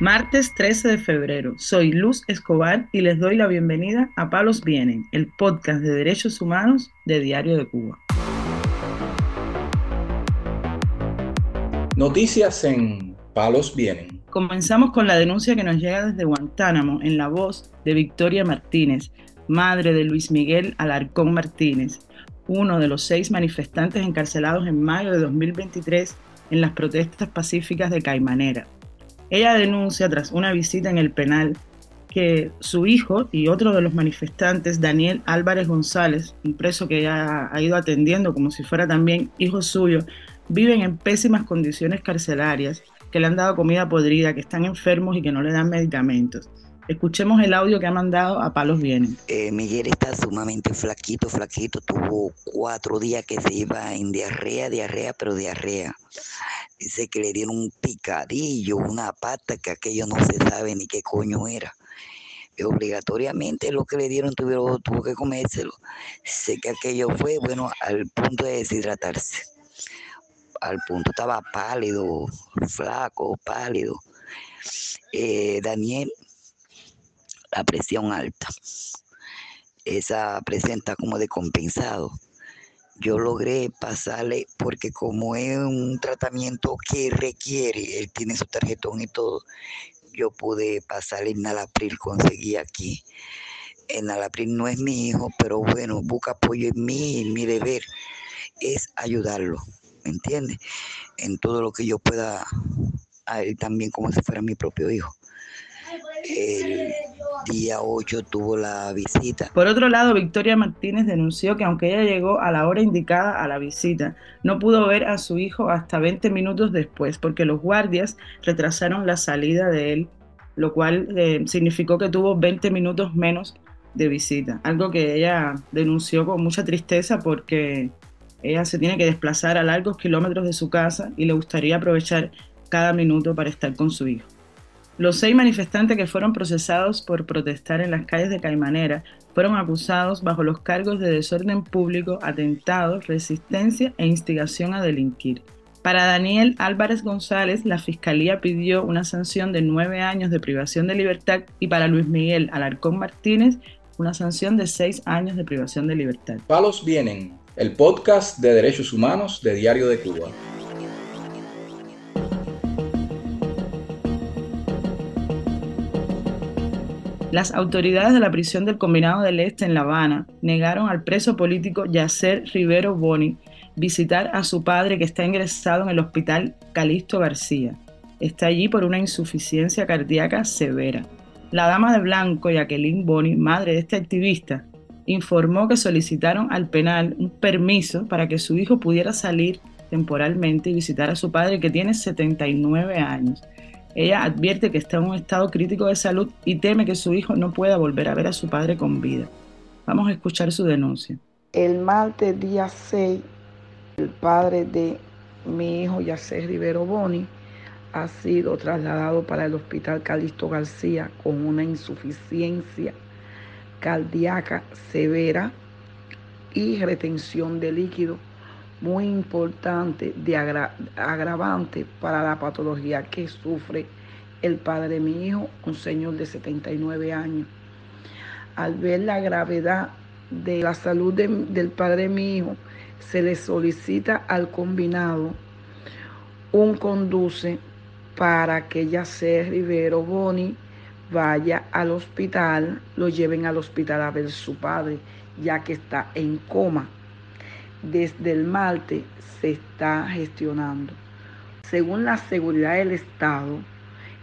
Martes 13 de febrero. Soy Luz Escobar y les doy la bienvenida a Palos Vienen, el podcast de derechos humanos de Diario de Cuba. Noticias en Palos Vienen. Comenzamos con la denuncia que nos llega desde Guantánamo en la voz de Victoria Martínez, madre de Luis Miguel Alarcón Martínez, uno de los seis manifestantes encarcelados en mayo de 2023 en las protestas pacíficas de Caimanera. Ella denuncia tras una visita en el penal que su hijo y otro de los manifestantes, Daniel Álvarez González, un preso que ella ha ido atendiendo como si fuera también hijo suyo, viven en pésimas condiciones carcelarias, que le han dado comida podrida, que están enfermos y que no le dan medicamentos. Escuchemos el audio que ha mandado a Palos Vienen. Eh, Miguel está sumamente flaquito, flaquito. Tuvo cuatro días que se iba en diarrea, diarrea, pero diarrea. Dice que le dieron un picadillo, una pata, que aquello no se sabe ni qué coño era. Obligatoriamente lo que le dieron tuvo que comérselo. Sé que aquello fue, bueno, al punto de deshidratarse. Al punto estaba pálido, flaco, pálido. Eh, Daniel la presión alta. Esa presenta como de compensado. Yo logré pasarle, porque como es un tratamiento que requiere, él tiene su tarjetón y todo, yo pude pasarle en Nalapril, conseguí aquí. En Nalapril no es mi hijo, pero bueno, busca apoyo en mí, mi deber es ayudarlo, ¿me entiendes? En todo lo que yo pueda, a él también como si fuera mi propio hijo. Día 8 tuvo la visita. Por otro lado, Victoria Martínez denunció que aunque ella llegó a la hora indicada a la visita, no pudo ver a su hijo hasta 20 minutos después porque los guardias retrasaron la salida de él, lo cual eh, significó que tuvo 20 minutos menos de visita, algo que ella denunció con mucha tristeza porque ella se tiene que desplazar a largos kilómetros de su casa y le gustaría aprovechar cada minuto para estar con su hijo. Los seis manifestantes que fueron procesados por protestar en las calles de Caimanera fueron acusados bajo los cargos de desorden público, atentado, resistencia e instigación a delinquir. Para Daniel Álvarez González, la Fiscalía pidió una sanción de nueve años de privación de libertad y para Luis Miguel Alarcón Martínez, una sanción de seis años de privación de libertad. Palos Vienen, el podcast de derechos humanos de Diario de Cuba. Las autoridades de la prisión del Combinado del Este en La Habana negaron al preso político Yacer Rivero Boni visitar a su padre que está ingresado en el hospital Calixto García. Está allí por una insuficiencia cardíaca severa. La dama de blanco, Jacqueline Boni, madre de este activista, informó que solicitaron al penal un permiso para que su hijo pudiera salir temporalmente y visitar a su padre que tiene 79 años ella advierte que está en un estado crítico de salud y teme que su hijo no pueda volver a ver a su padre con vida. Vamos a escuchar su denuncia. El martes día 6, el padre de mi hijo Yacer Rivero Boni ha sido trasladado para el hospital Calixto García con una insuficiencia cardíaca severa y retención de líquido muy importante de agravante para la patología que sufre el padre de mi hijo, un señor de 79 años. Al ver la gravedad de la salud del padre de mi hijo, se le solicita al combinado un conduce para que ya sea Rivero Boni vaya al hospital, lo lleven al hospital a ver su padre, ya que está en coma desde el Malte se está gestionando. Según la seguridad del Estado,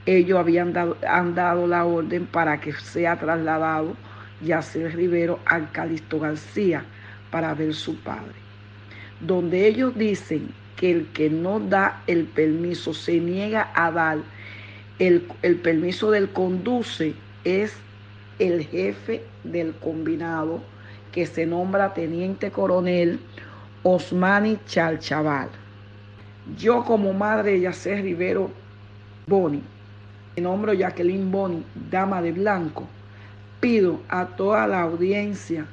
ellos habían dado, han dado la orden para que sea trasladado Yacer Rivero al Calixto García para ver su padre. Donde ellos dicen que el que no da el permiso, se niega a dar el, el permiso del conduce, es el jefe del combinado que se nombra teniente coronel Osmani Chalchaval. Yo como madre de Yacer Rivero Boni, en nombre de Jacqueline Boni, dama de blanco, pido a toda la audiencia,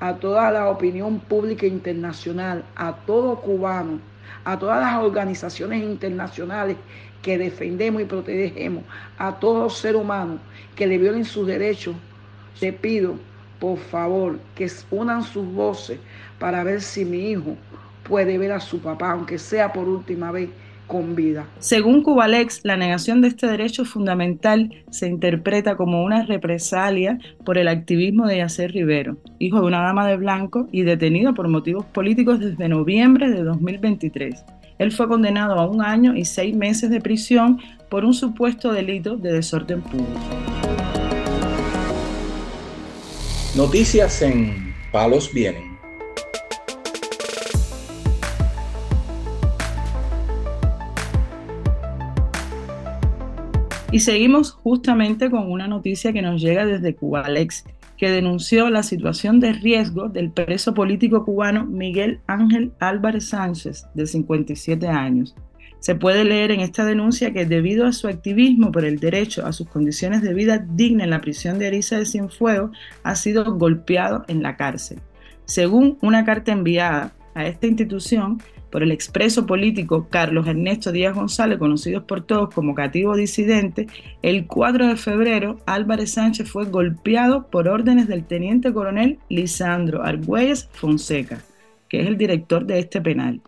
a toda la opinión pública internacional, a todo cubano a todas las organizaciones internacionales que defendemos y protegemos a todo ser humano que le violen sus derechos, le pido, por favor, que unan sus voces para ver si mi hijo puede ver a su papá, aunque sea por última vez, con vida. Según Cubalex, la negación de este derecho fundamental se interpreta como una represalia por el activismo de Yacer Rivero, hijo de una dama de blanco y detenido por motivos políticos desde noviembre de 2023. Él fue condenado a un año y seis meses de prisión por un supuesto delito de desorden público. Noticias en Palos Vienen. Y seguimos justamente con una noticia que nos llega desde Cubalex, que denunció la situación de riesgo del preso político cubano Miguel Ángel Álvarez Sánchez, de 57 años. Se puede leer en esta denuncia que debido a su activismo por el derecho a sus condiciones de vida digna en la prisión de Ariza de Cienfuegos, ha sido golpeado en la cárcel. Según una carta enviada a esta institución, por el expreso político Carlos Ernesto Díaz González, conocido por todos como Cativo Disidente, el 4 de febrero Álvarez Sánchez fue golpeado por órdenes del teniente coronel Lisandro Argüelles Fonseca, que es el director de este penal.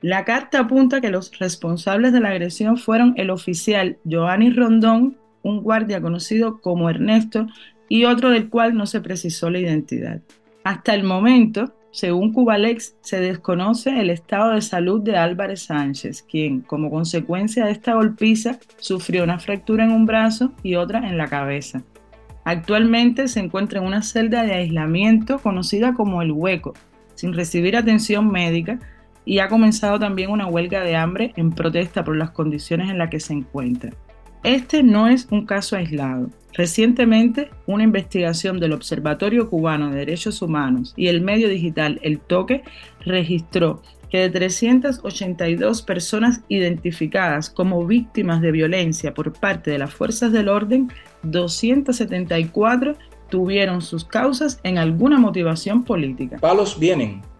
La carta apunta que los responsables de la agresión fueron el oficial Joanny Rondón, un guardia conocido como Ernesto, y otro del cual no se precisó la identidad. Hasta el momento, según Cubalex, se desconoce el estado de salud de Álvarez Sánchez, quien, como consecuencia de esta golpiza, sufrió una fractura en un brazo y otra en la cabeza. Actualmente se encuentra en una celda de aislamiento conocida como el hueco, sin recibir atención médica, y ha comenzado también una huelga de hambre en protesta por las condiciones en las que se encuentra. Este no es un caso aislado. Recientemente, una investigación del Observatorio Cubano de Derechos Humanos y el medio digital El Toque registró que de 382 personas identificadas como víctimas de violencia por parte de las fuerzas del orden, 274 tuvieron sus causas en alguna motivación política. Palos vienen